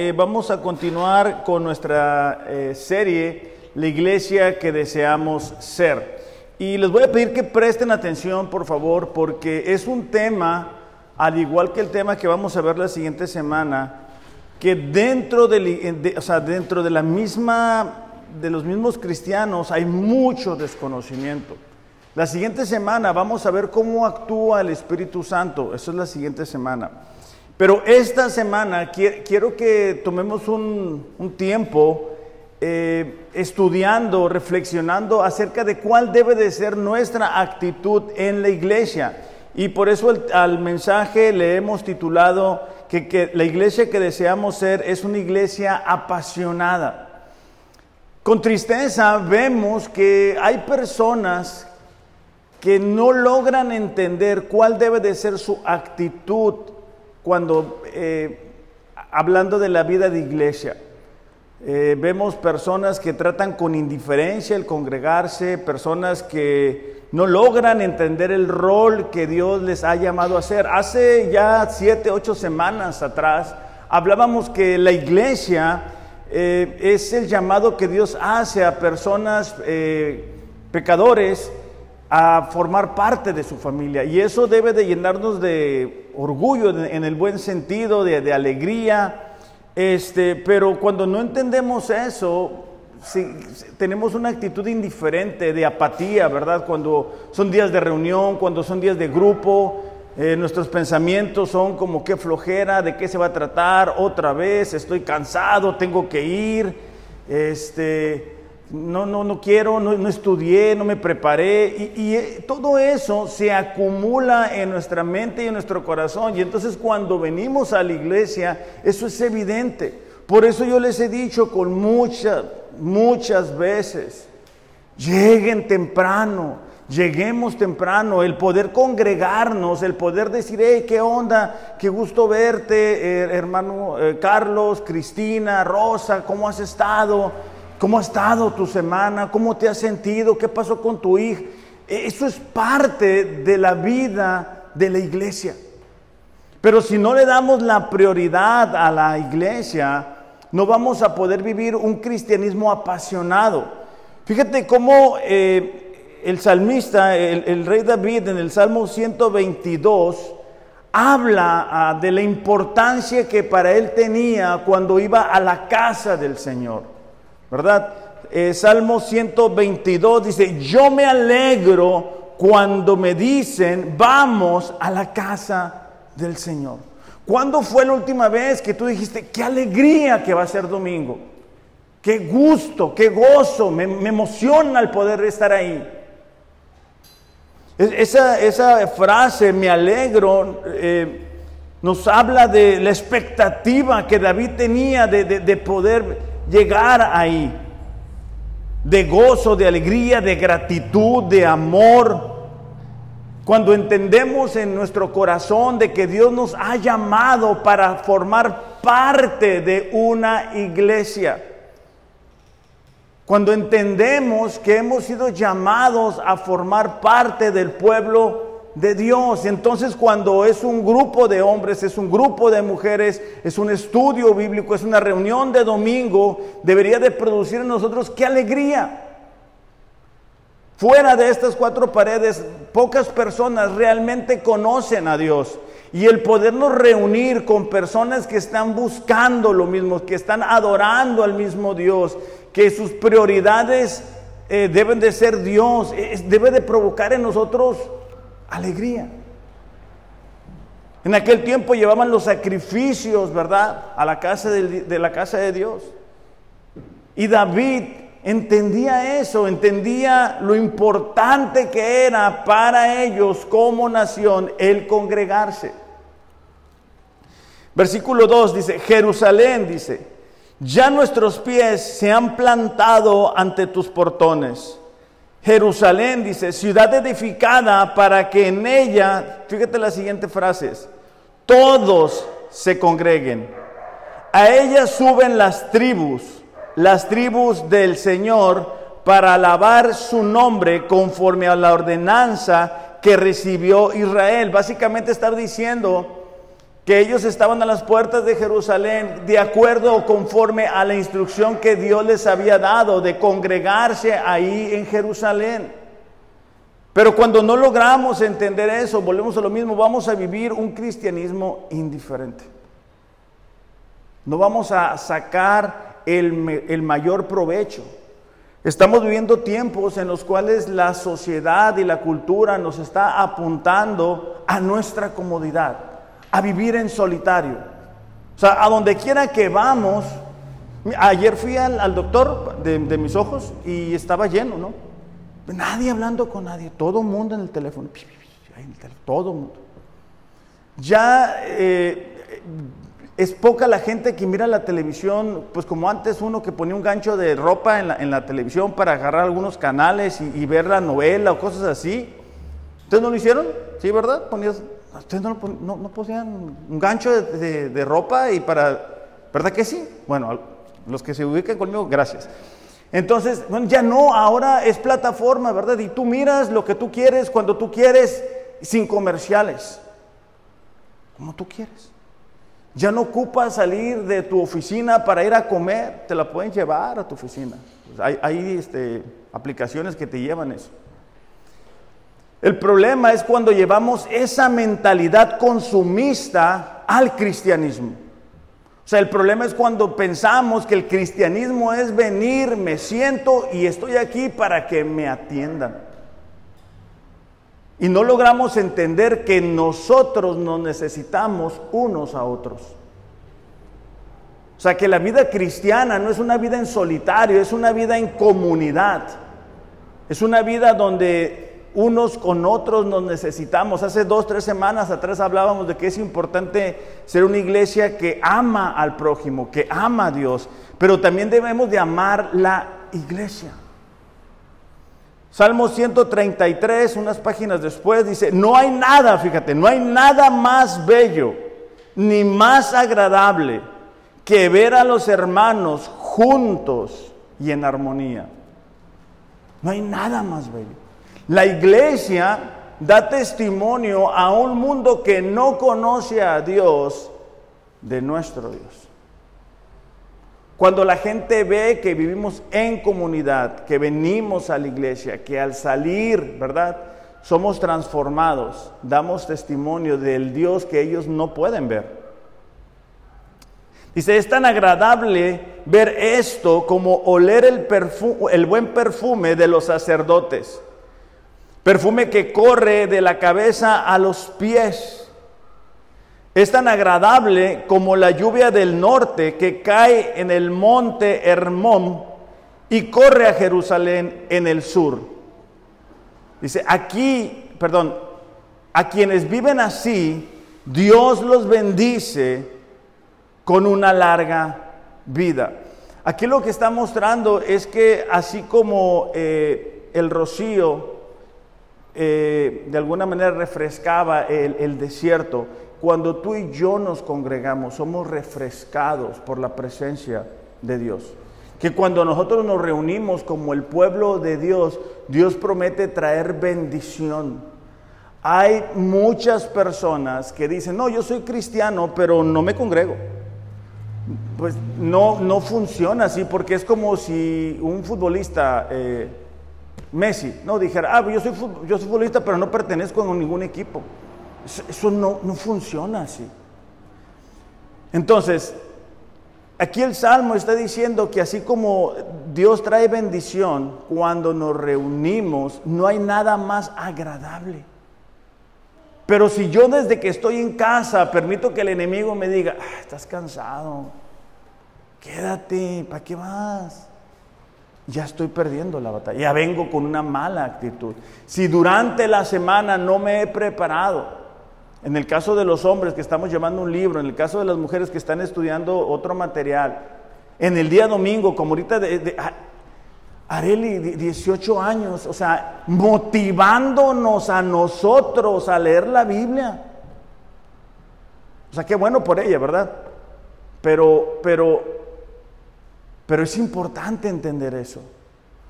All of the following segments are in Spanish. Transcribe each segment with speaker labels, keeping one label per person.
Speaker 1: eh, vamos a continuar con nuestra eh, serie, La iglesia que deseamos ser. Y les voy a pedir que presten atención, por favor, porque es un tema, al igual que el tema que vamos a ver la siguiente semana, que dentro sea, dentro de la misma, de los mismos cristianos hay mucho desconocimiento. La siguiente semana vamos a ver cómo actúa el Espíritu Santo. Eso es la siguiente semana. Pero esta semana quiero que tomemos un, tiempo eh, estudiando, reflexionando acerca de cuál debe de ser nuestra actitud en la iglesia. Y por eso al mensaje le hemos titulado que, que la iglesia que deseamos ser es una iglesia apasionada. Con tristeza vemos que hay personas que no logran entender cuál debe de ser su actitud cuando, eh, hablando de la vida de iglesia, eh, vemos personas que tratan con indiferencia el congregarse, personas que no logran entender el rol que Dios les ha llamado a hacer. Hace ya siete, ocho semanas atrás hablábamos que la iglesia eh, es el llamado que Dios hace a personas pecadores a formar parte de su familia. Y eso debe de llenarnos de orgullo en el buen sentido, de, alegría. Este, pero cuando no entendemos eso, tenemos una actitud indiferente, de apatía, ¿verdad? Cuando son días de reunión, cuando son días de grupo, eh, nuestros pensamientos son como qué flojera, de qué se va a tratar, otra vez, estoy cansado, tengo que ir. Este, no, no, no quiero, no, estudié, no me preparé. Y, eh, todo eso se acumula en nuestra mente y en nuestro corazón. Y entonces cuando venimos a la iglesia, eso es evidente. Por eso yo les he dicho con muchas, muchas veces, lleguen temprano. Lleguemos temprano, el poder congregarnos, el poder decir, hey, qué onda, qué gusto verte, eh, hermano eh, Carlos, Cristina, Rosa, ¿cómo has estado? ¿Cómo ha estado tu semana? ¿Cómo te has sentido? ¿Qué pasó con tu hija? Eso es parte de la vida de la iglesia. Pero si no le damos la prioridad a la iglesia, no vamos a poder vivir un cristianismo apasionado. Fíjate cómo eh, el salmista, el, rey David en el Salmo 122, habla ah, de la importancia que para él tenía cuando iba a la casa del Señor. ¿Verdad? Eh, Salmo 122 dice, yo me alegro cuando me dicen, vamos a la casa del Señor. ¿Cuándo fue la última vez que tú dijiste, qué alegría que va a ser domingo? Qué gusto, qué gozo, me, emociona el poder estar ahí. Esa, esa frase, me alegro, eh, nos habla de la expectativa que David tenía de poder llegar ahí, de gozo, de alegría, de gratitud, de amor. Cuando entendemos en nuestro corazón de que Dios nos ha llamado para formar parte de una iglesia. Cuando entendemos que hemos sido llamados a formar parte del pueblo de Dios. Entonces cuando es un grupo de hombres, es un grupo de mujeres, es un estudio bíblico, es una reunión de domingo, debería de producir en nosotros qué alegría. Fuera de estas cuatro paredes, pocas personas realmente conocen a Dios. Y el podernos reunir con personas que están buscando lo mismo, que están adorando al mismo Dios, que sus prioridades eh, deben de ser Dios, debe de provocar en nosotros alegría. En aquel tiempo llevaban los sacrificios, ¿verdad? A la casa de, la casa de Dios. Y David entendía eso, entendía lo importante que era para ellos como nación el congregarse. Versículo 2 dice, Jerusalén dice, ya nuestros pies se han plantado ante tus portones. Jerusalén, dice, ciudad edificada para que en ella, fíjate las siguientes frases, todos se congreguen. A ella suben las tribus, las tribus del Señor, para alabar su nombre conforme a la ordenanza que recibió Israel. Básicamente está diciendo que ellos estaban a las puertas de Jerusalén de acuerdo o conforme a la instrucción que Dios les había dado de congregarse ahí en Jerusalén. Pero cuando no logramos entender eso, volvemos a lo mismo, vamos a vivir un cristianismo indiferente. No vamos a sacar el, el mayor provecho. Estamos viviendo tiempos en los cuales la sociedad y la cultura nos está apuntando a nuestra comodidad a vivir en solitario. O sea, a donde quiera que vamos, ayer fui al, doctor de, mis ojos y estaba lleno, ¿no? Nadie hablando con nadie, todo mundo en el teléfono, todo mundo. Ya eh, es poca la gente que mira la televisión, pues como antes uno que ponía un gancho de ropa en la, televisión para agarrar algunos canales y, y, ver la novela o cosas así. ¿Ustedes no lo hicieron? ¿Sí, verdad? Ponías ¿Ustedes no, no, un gancho de, ropa y para... ¿Verdad que sí? Bueno, los que se ubican conmigo, gracias. Entonces, bueno, ya no, ahora es plataforma, ¿verdad? Y tú miras lo que tú quieres cuando tú quieres, sin comerciales, como tú quieres. Ya no ocupas salir de tu oficina para ir a comer, te la pueden llevar a tu oficina. hay, hay este, aplicaciones que te llevan eso. El problema es cuando llevamos esa mentalidad consumista al cristianismo. O sea, el problema es cuando pensamos que el cristianismo es venir, me siento y estoy aquí para que me atiendan. Y no logramos entender que nosotros nos necesitamos unos a otros. O sea, que la vida cristiana no es una vida en solitario, es una vida en comunidad. Es una vida donde unos con otros nos necesitamos. Hace dos, tres semanas atrás hablábamos de que es importante ser una iglesia que ama al prójimo, que ama a Dios, pero también debemos de amar la iglesia. Salmo 133, unas páginas después, dice, no hay nada, fíjate, no hay nada más bello ni más agradable que ver a los hermanos juntos y en armonía. No hay nada más bello. La iglesia da testimonio a un mundo que no conoce a Dios de nuestro Dios. Cuando la gente ve que vivimos en comunidad, que venimos a la iglesia, que al salir, ¿verdad? Somos transformados, damos testimonio del Dios que ellos no pueden ver. Dice, es tan agradable ver esto como oler el, el buen perfume de los sacerdotes perfume que corre de la cabeza a los pies. Es tan agradable como la lluvia del norte que cae en el monte Hermón y corre a Jerusalén en el sur. Dice, aquí, perdón, a quienes viven así, Dios los bendice con una larga vida. Aquí lo que está mostrando es que así como eh, el rocío eh, de alguna manera refrescaba el, desierto. Cuando tú y yo nos congregamos, somos refrescados por la presencia de Dios. Que cuando nosotros nos reunimos como el pueblo de Dios, Dios promete traer bendición. Hay muchas personas que dicen, no, yo soy cristiano, pero no me congrego. Pues no, no funciona así, porque es como si un futbolista... Eh, Messi, no dijera, ah, yo soy, yo soy futbolista, pero no pertenezco a ningún equipo. Eso, no, no funciona así. Entonces, aquí el Salmo está diciendo que así como Dios trae bendición cuando nos reunimos, no hay nada más agradable. Pero si yo desde que estoy en casa permito que el enemigo me diga, ah, estás cansado, quédate, ¿para qué vas? Ya estoy perdiendo la batalla, ya vengo con una mala actitud. Si durante la semana no me he preparado, en el caso de los hombres que estamos llevando un libro, en el caso de las mujeres que están estudiando otro material, en el día domingo, como ahorita de, de Areli, 18 años, o sea, motivándonos a nosotros a leer la Biblia. O sea, qué bueno por ella, ¿verdad? Pero, pero pero es importante entender eso.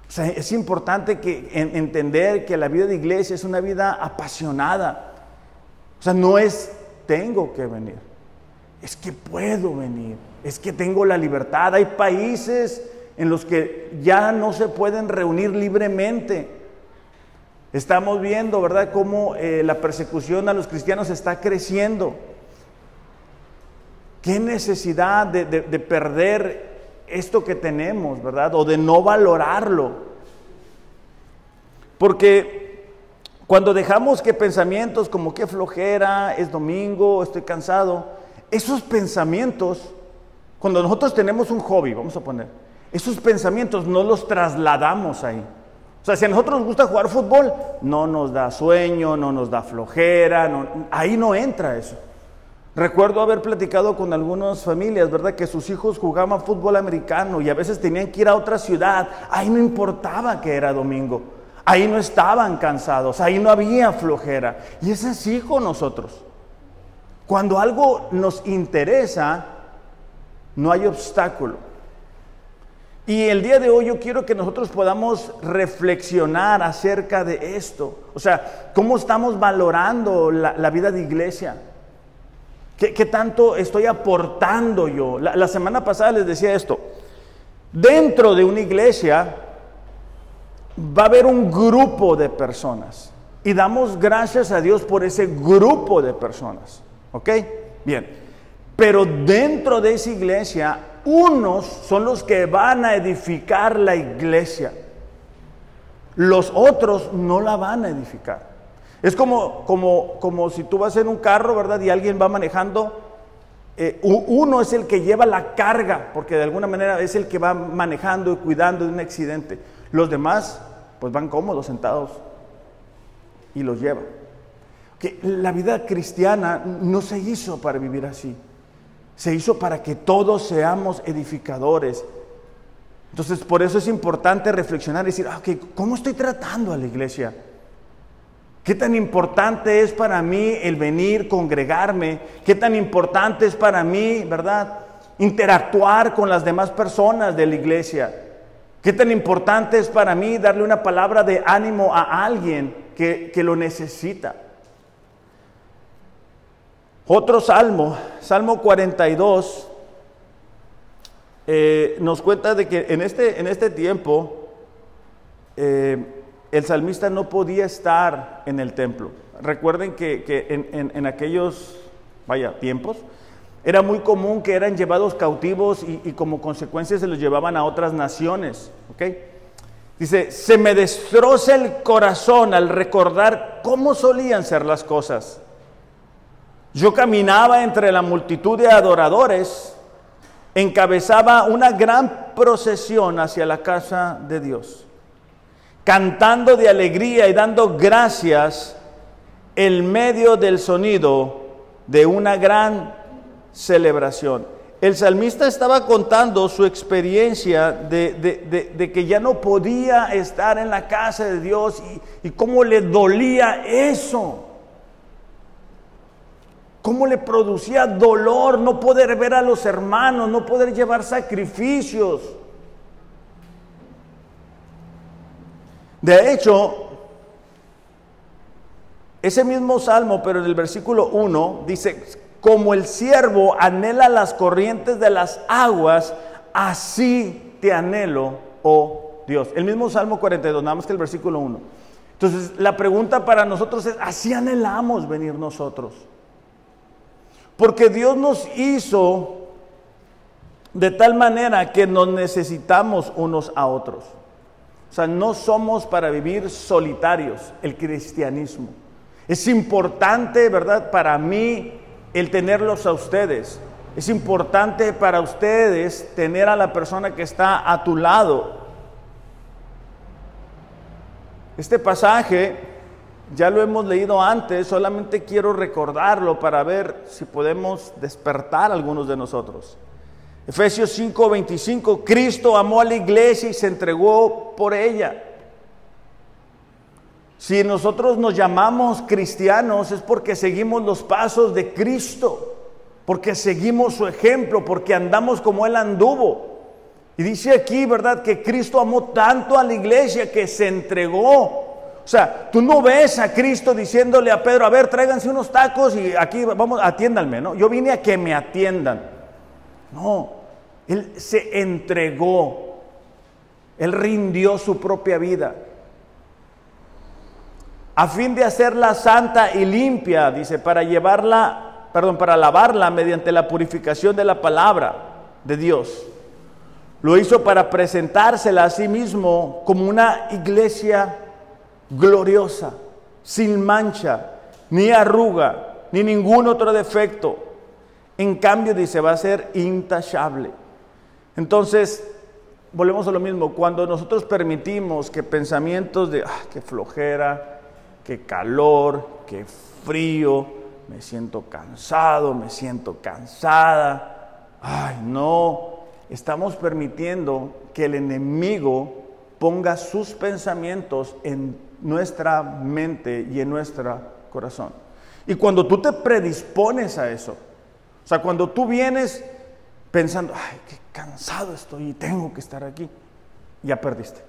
Speaker 1: O sea, es importante que, entender que la vida de iglesia es una vida apasionada. O sea, no es tengo que venir. es que puedo venir, es que tengo la libertad. Hay países en los que ya no se pueden reunir libremente. Estamos viendo, ¿verdad?, cómo eh, la persecución a los cristianos está creciendo. ¿Qué necesidad de, de perder esto que tenemos, ¿verdad? O de no valorarlo. Porque cuando dejamos que pensamientos como que flojera, es domingo, estoy cansado, esos pensamientos, cuando nosotros tenemos un hobby, vamos a poner, esos pensamientos no los trasladamos ahí. O sea, si a nosotros nos gusta jugar fútbol, no nos da sueño, no nos da flojera, ahí no entra eso. Recuerdo haber platicado con algunas familias, ¿verdad? Que sus hijos jugaban fútbol americano y a veces tenían que ir a otra ciudad. Ahí no importaba que era domingo. Ahí no estaban cansados, ahí no había flojera. Y es así con nosotros. Cuando algo nos interesa, no hay obstáculo. Y el día de hoy yo quiero que nosotros podamos reflexionar acerca de esto. O sea, ¿cómo estamos valorando la, vida de iglesia? ¿Qué, tanto estoy aportando yo? La, la semana pasada les decía esto. Dentro de una iglesia va a haber un grupo de personas. Y damos gracias a Dios por ese grupo de personas. ¿Ok? Bien. Pero dentro de esa iglesia unos son los que van a edificar la iglesia. Los otros no la van a edificar. Es como, como, como si tú vas en un carro, ¿verdad? Y alguien va manejando. Eh, uno es el que lleva la carga, porque de alguna manera es el que va manejando y cuidando de un accidente. Los demás, pues van cómodos, sentados, y los llevan. Que la vida cristiana no se hizo para vivir así se hizo para que todos seamos edificadores. Entonces, por eso es importante reflexionar y decir, ah, ¿cómo estoy tratando a la iglesia? ¿Qué tan importante es para mí el venir, congregarme? ¿Qué tan importante es para mí, verdad, interactuar con las demás personas de la iglesia? ¿Qué tan importante es para mí darle una palabra de ánimo a alguien que, que lo necesita? Otro salmo, Salmo 42, eh, nos cuenta de que en este, en este tiempo eh, el salmista no podía estar en el templo. Recuerden que, en, aquellos, vaya, tiempos, era muy común que eran llevados cautivos y, y, como consecuencia se los llevaban a otras naciones. Dice, se me destroza el corazón al recordar cómo solían ser las cosas. Yo caminaba entre la multitud de adoradores, encabezaba una gran procesión hacia la casa de Dios, cantando de alegría y dando gracias en medio del sonido de una gran celebración. El salmista estaba contando su experiencia de, que ya no podía estar en la casa de Dios y, y cómo le dolía eso. ¿Cómo le producía dolor no poder ver a los hermanos, no poder llevar sacrificios? De hecho, ese mismo salmo, pero en el versículo 1, dice, como el siervo anhela las corrientes de las aguas, así te anhelo, oh Dios. El mismo salmo 42, nada más que el versículo 1. Entonces, la pregunta para nosotros es, ¿así anhelamos venir nosotros? Porque Dios nos hizo de tal manera que nos necesitamos unos a otros. O sea, no somos para vivir solitarios el cristianismo. Es importante, ¿verdad? Para mí el tenerlos a ustedes. Es importante para ustedes tener a la persona que está a tu lado. Este pasaje ya lo hemos leído antes, solamente quiero recordarlo para ver si podemos despertar a algunos de nosotros. Efesios 5:25, Cristo amó a la iglesia y se entregó por ella. Si nosotros nos llamamos cristianos es porque seguimos los pasos de Cristo, porque seguimos su ejemplo, porque andamos como Él anduvo. Y dice aquí, ¿verdad?, que Cristo amó tanto a la iglesia que se entregó o sea, tú no ves a Cristo diciéndole a Pedro, a ver, tráiganse unos tacos y aquí vamos, atiéndanme, ¿no? Yo vine a que me atiendan. No, Él se entregó, Él rindió su propia vida. A fin de hacerla santa y limpia, dice, para llevarla, perdón, para lavarla mediante la purificación de la palabra de Dios. Lo hizo para presentársela a sí mismo como una iglesia gloriosa, sin mancha, ni arruga, ni ningún otro defecto. En cambio, dice, va a ser intachable. Entonces, volvemos a lo mismo, cuando nosotros permitimos que pensamientos de, ah, qué flojera, qué calor, qué frío, me siento cansado, me siento cansada, ay, no, estamos permitiendo que el enemigo ponga sus pensamientos en nuestra mente y en nuestro corazón. Y cuando tú te predispones a eso, o sea, cuando tú vienes pensando, ay, qué cansado estoy y tengo que estar aquí, ya perdiste.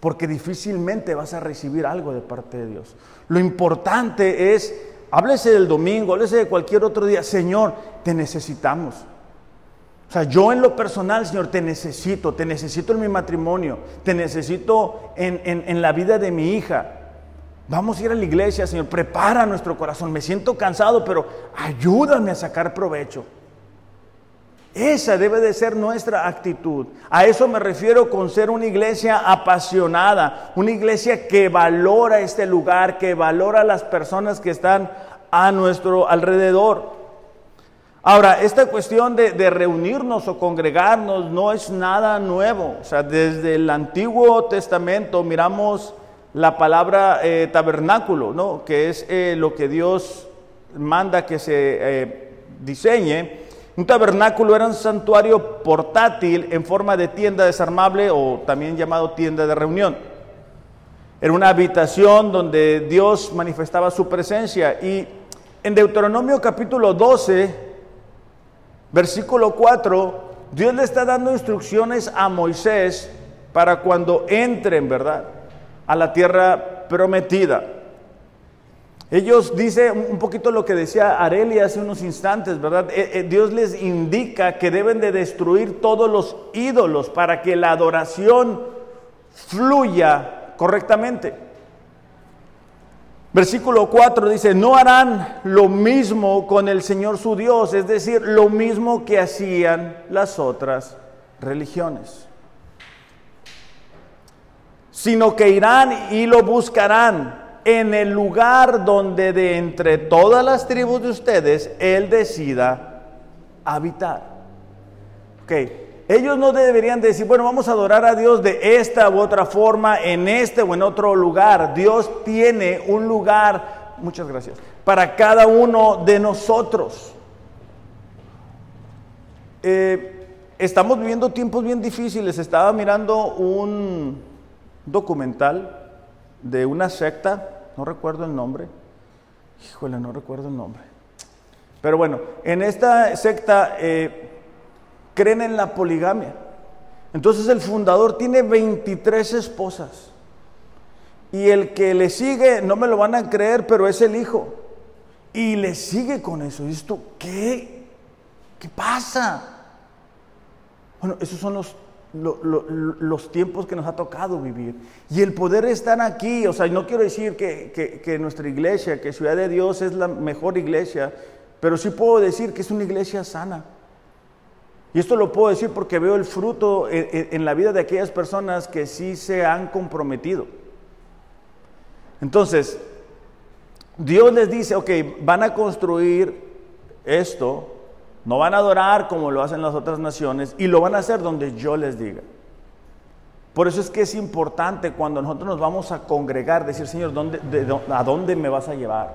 Speaker 1: Porque difícilmente vas a recibir algo de parte de Dios. Lo importante es, háblese del domingo, háblese de cualquier otro día, Señor, te necesitamos. O sea, yo en lo personal, Señor, te necesito, te necesito en mi matrimonio, te necesito en, la vida de mi hija. Vamos a ir a la iglesia, Señor, prepara nuestro corazón. Me siento cansado, pero ayúdame a sacar provecho. Esa debe de ser nuestra actitud. A eso me refiero con ser una iglesia apasionada, una iglesia que valora este lugar, que valora las personas que están a nuestro alrededor. Ahora, esta cuestión de, reunirnos o congregarnos no es nada nuevo. O sea, desde el Antiguo Testamento miramos la palabra eh, tabernáculo, ¿no? que es eh, lo que Dios manda que se eh, diseñe. Un tabernáculo era un santuario portátil en forma de tienda desarmable o también llamado tienda de reunión. Era una habitación donde Dios manifestaba su presencia. Y en Deuteronomio capítulo 12, Versículo 4, Dios le está dando instrucciones a Moisés para cuando entren, ¿verdad? A la tierra prometida. Ellos dice un poquito lo que decía Areli hace unos instantes, ¿verdad? Eh, eh, Dios les indica que deben de destruir todos los ídolos para que la adoración fluya correctamente. Versículo 4 dice, no harán lo mismo con el Señor su Dios, es decir, lo mismo que hacían las otras religiones, sino que irán y lo buscarán en el lugar donde de entre todas las tribus de ustedes Él decida habitar. Okay. Ellos no deberían decir, bueno, vamos a adorar a Dios de esta u otra forma, en este o en otro lugar. Dios tiene un lugar, muchas gracias, para cada uno de nosotros. Eh, estamos viviendo tiempos bien difíciles. Estaba mirando un documental de una secta, no recuerdo el nombre. Híjole, no recuerdo el nombre. Pero bueno, en esta secta... Eh, creen en la poligamia. Entonces el fundador tiene 23 esposas. Y el que le sigue, no me lo van a creer, pero es el hijo. Y le sigue con eso. Y esto, ¿qué? ¿Qué pasa? Bueno, esos son los, los tiempos que nos ha tocado vivir. Y el poder estar aquí, o sea, no quiero decir que, que nuestra iglesia, que Ciudad de Dios es la mejor iglesia, pero sí puedo decir que es una iglesia sana. Y esto lo puedo decir porque veo el fruto en, la vida de aquellas personas que sí se han comprometido. Entonces, Dios les dice, ok, van a construir esto, no van a adorar como lo hacen las otras naciones y lo van a hacer donde yo les diga. Por eso es que es importante cuando nosotros nos vamos a congregar, decir, Señor, ¿dónde, ¿a dónde me vas a llevar?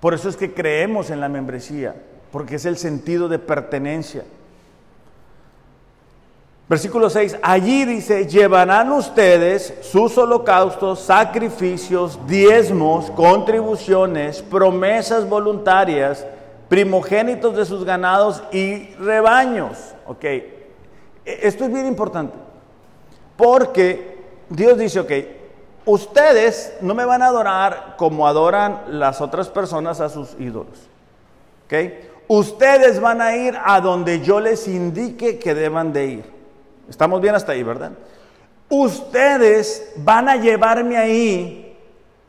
Speaker 1: Por eso es que creemos en la membresía, porque es el sentido de pertenencia. Versículo 6, allí dice, llevarán ustedes sus holocaustos, sacrificios, diezmos, contribuciones, promesas voluntarias, primogénitos de sus ganados y rebaños. Ok, e, esto es bien importante, porque Dios dice, ok, ustedes no me van a adorar como adoran las otras personas a sus ídolos. ¿Ok? Ustedes van a ir a donde yo les indique que deban de ir. Estamos bien hasta ahí, ¿verdad? Ustedes van a llevarme ahí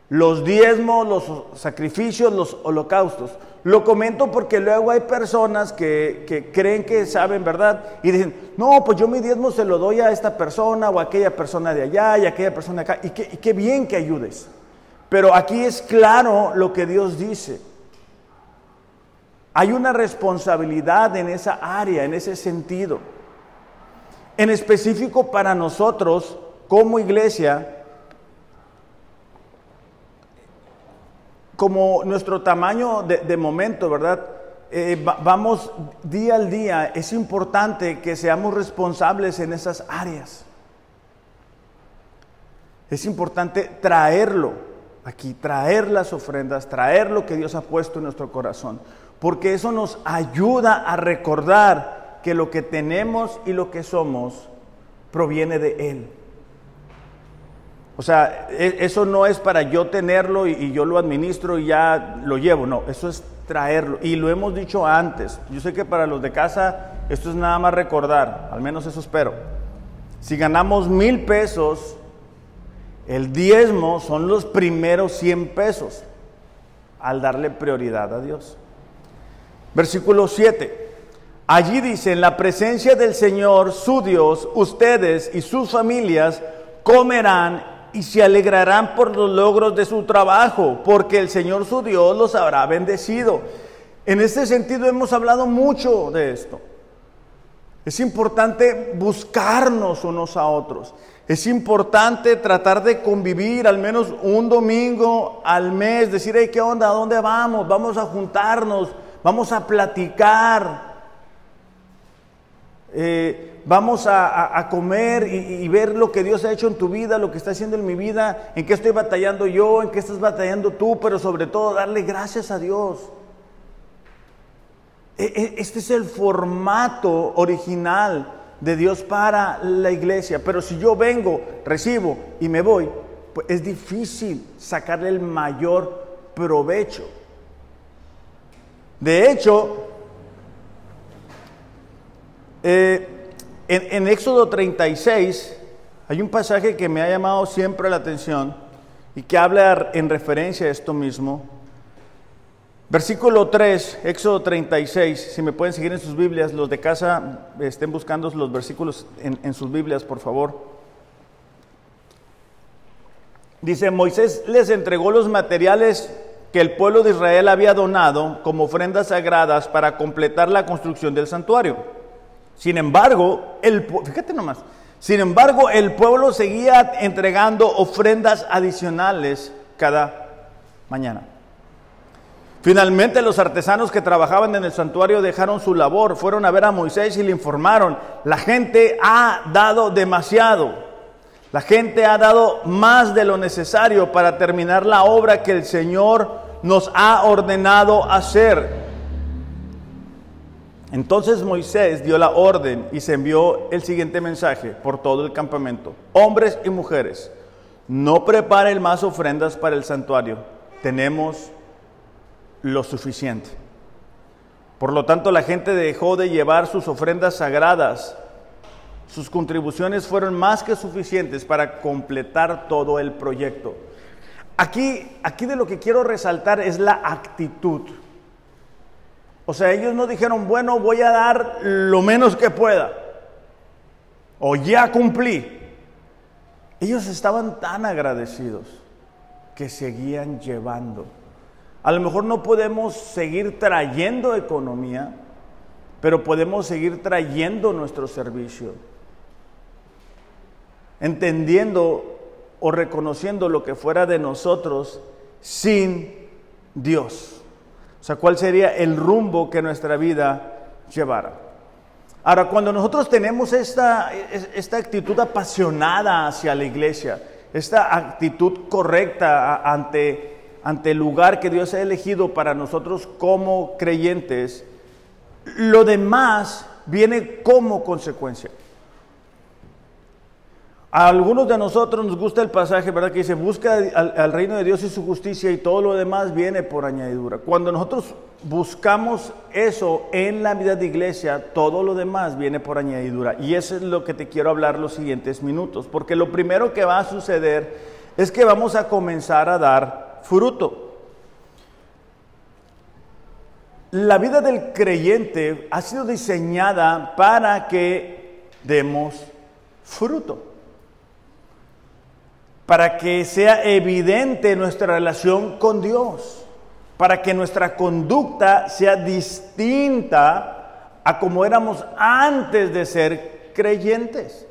Speaker 1: los diezmos, los sacrificios, los holocaustos. Lo comento porque luego hay personas que, creen que saben, ¿verdad? Y dicen, no, pues yo mi diezmo se lo doy a esta persona o a aquella persona de allá y a aquella persona de acá. Y qué, y qué bien que ayudes. Pero aquí es claro lo que Dios dice. Hay una responsabilidad en esa área, en ese sentido. En específico para nosotros, como iglesia, como nuestro tamaño de, momento, ¿verdad? Eh, vamos día al día, es importante que seamos responsables en esas áreas. Es importante traerlo aquí, traer las ofrendas, traer lo que Dios ha puesto en nuestro corazón, porque eso nos ayuda a recordar que lo que tenemos y lo que somos proviene de Él. O sea, e, eso no es para yo tenerlo y, yo lo administro y ya lo llevo, no, eso es traerlo. Y lo hemos dicho antes, yo sé que para los de casa esto es nada más recordar, al menos eso espero. Si ganamos mil pesos, el diezmo son los primeros 100 pesos al darle prioridad a Dios. Versículo 7. Allí dice, en la presencia del Señor, su Dios, ustedes y sus familias comerán y se alegrarán por los logros de su trabajo, porque el Señor su Dios los habrá bendecido. En este sentido hemos hablado mucho de esto. Es importante buscarnos unos a otros. Es importante tratar de convivir al menos un domingo al mes, decir, hey, ¿qué onda? ¿A dónde vamos? Vamos a juntarnos, vamos a platicar. Eh, vamos a, comer y, ver lo que Dios ha hecho en tu vida, lo que está haciendo en mi vida, en qué estoy batallando yo, en qué estás batallando tú, pero sobre todo darle gracias a Dios. E, e, este es el formato original de Dios para la iglesia, pero si yo vengo, recibo y me voy, pues es difícil sacarle el mayor provecho. De hecho, eh, en, Éxodo 36 hay un pasaje que me ha llamado siempre la atención y que habla en referencia a esto mismo. Versículo 3, Éxodo 36, si me pueden seguir en sus Biblias, los de casa estén buscando los versículos en, en sus Biblias, por favor. Dice, Moisés les entregó los materiales que el pueblo de Israel había donado como ofrendas sagradas para completar la construcción del santuario. Sin embargo, el, fíjate nomás, sin embargo, el pueblo seguía entregando ofrendas adicionales cada mañana. Finalmente los artesanos que trabajaban en el santuario dejaron su labor, fueron a ver a Moisés y le informaron, la gente ha dado demasiado, la gente ha dado más de lo necesario para terminar la obra que el Señor nos ha ordenado hacer. Entonces Moisés dio la orden y se envió el siguiente mensaje por todo el campamento. Hombres y mujeres, no preparen más ofrendas para el santuario. Tenemos lo suficiente. Por lo tanto, la gente dejó de llevar sus ofrendas sagradas. Sus contribuciones fueron más que suficientes para completar todo el proyecto. Aquí, aquí de lo que quiero resaltar es la actitud. O sea, ellos no dijeron, bueno, voy a dar lo menos que pueda. O ya cumplí. Ellos estaban tan agradecidos que seguían llevando. A lo mejor no podemos seguir trayendo economía, pero podemos seguir trayendo nuestro servicio. Entendiendo o reconociendo lo que fuera de nosotros sin Dios. O sea, cuál sería el rumbo que nuestra vida llevara. Ahora, cuando nosotros tenemos esta, esta actitud apasionada hacia la iglesia, esta actitud correcta ante, ante el lugar que Dios ha elegido para nosotros como creyentes, lo demás viene como consecuencia. A algunos de nosotros nos gusta el pasaje, ¿verdad? Que dice, busca al, al, reino de Dios y su justicia y todo lo demás viene por añadidura. Cuando nosotros buscamos eso en la vida de iglesia, todo lo demás viene por añadidura. Y eso es lo que te quiero hablar los siguientes minutos. Porque lo primero que va a suceder es que vamos a comenzar a dar fruto. La vida del creyente ha sido diseñada para que demos fruto para que sea evidente nuestra relación con Dios, para que nuestra conducta sea distinta a como éramos antes de ser creyentes.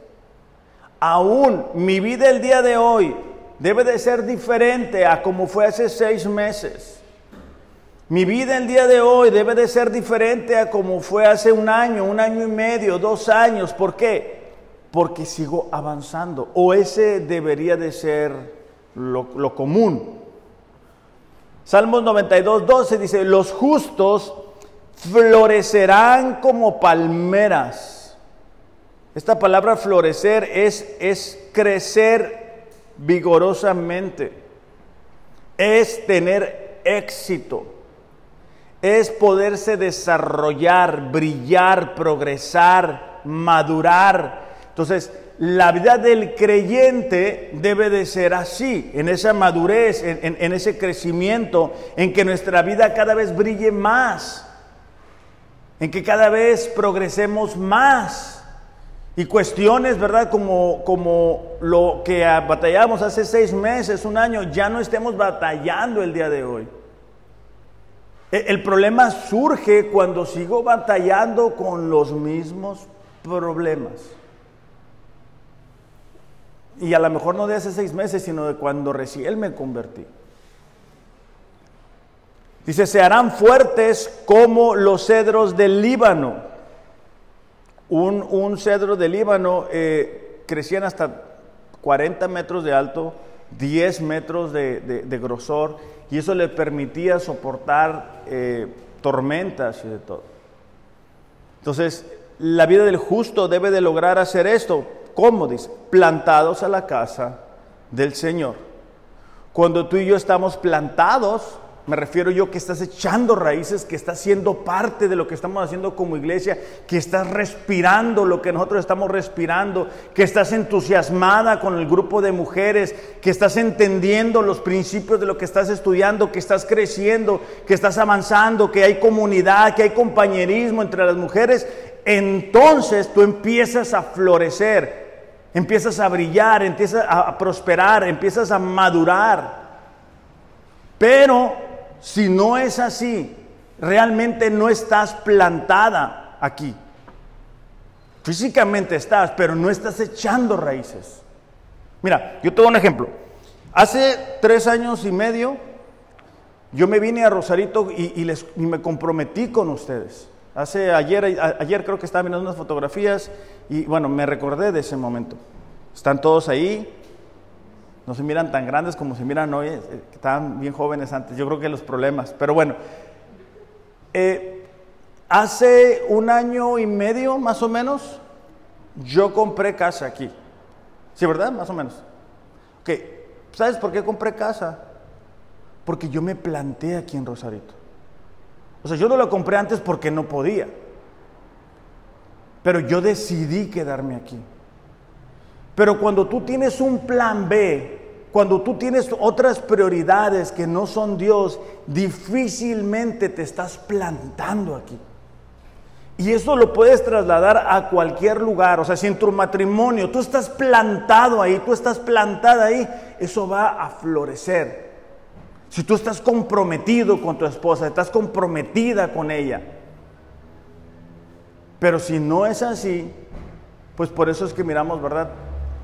Speaker 1: Aún mi vida el día de hoy debe de ser diferente a como fue hace seis meses. Mi vida el día de hoy debe de ser diferente a como fue hace un año, un año y medio, dos años. ¿Por qué? Porque sigo avanzando. O ese debería de ser lo, común. Salmos 92, 12 dice, los justos florecerán como palmeras. Esta palabra florecer es, es crecer vigorosamente, es tener éxito, es poderse desarrollar, brillar, progresar, madurar entonces, la vida del creyente debe de ser así, en esa madurez, en, ese crecimiento, en que nuestra vida cada vez brille más, en que cada vez progresemos más. Y cuestiones, ¿verdad? Como, como lo que batallamos hace seis meses, un año, ya no estemos batallando el día de hoy. E, el problema surge cuando sigo batallando con los mismos problemas. Y a lo mejor no de hace seis meses, sino de cuando recién me convertí. Dice, se harán fuertes como los cedros del Líbano. Un, cedro del Líbano eh, crecían hasta 40 metros de alto, 10 metros de, grosor, y eso le permitía soportar eh, tormentas y de todo. Entonces, la vida del justo debe de lograr hacer esto, ¿Cómo dice? Plantados a la casa del Señor. Cuando tú y yo estamos plantados, me refiero yo que estás echando raíces, que estás siendo parte de lo que estamos haciendo como iglesia, que estás respirando lo que nosotros estamos respirando, que estás entusiasmada con el grupo de mujeres, que estás entendiendo los principios de lo que estás estudiando, que estás creciendo, que estás avanzando, que hay comunidad, que hay compañerismo entre las mujeres, entonces tú empiezas a florecer empiezas a brillar, empiezas a prosperar, empiezas a madurar. Pero si no es así, realmente no estás plantada aquí. Físicamente estás, pero no estás echando raíces. Mira, yo te doy un ejemplo. Hace tres años y medio, yo me vine a Rosarito y, me comprometí con ustedes. Hace ayer, ayer creo que estaba viendo unas fotografías y bueno, me recordé de ese momento. Están todos ahí, no se miran tan grandes como se miran hoy, eh, estaban bien jóvenes antes, yo creo que los problemas, pero bueno. Eh, hace un año y medio más o menos, yo compré casa aquí. ¿Sí, verdad? Más o menos. ¿sabes por qué compré casa? Porque yo me planté aquí en Rosarito. O sea, yo no lo compré antes porque no podía. Pero yo decidí quedarme aquí. Pero cuando tú tienes un plan B, cuando tú tienes otras prioridades que no son Dios, difícilmente te estás plantando aquí. Y eso lo puedes trasladar a cualquier lugar. O sea, si en tu matrimonio tú estás plantado ahí, tú estás plantada ahí, eso va a florecer. Si tú estás comprometido con tu esposa, estás comprometida con ella. Pero si no es así, pues por eso es que miramos, ¿verdad?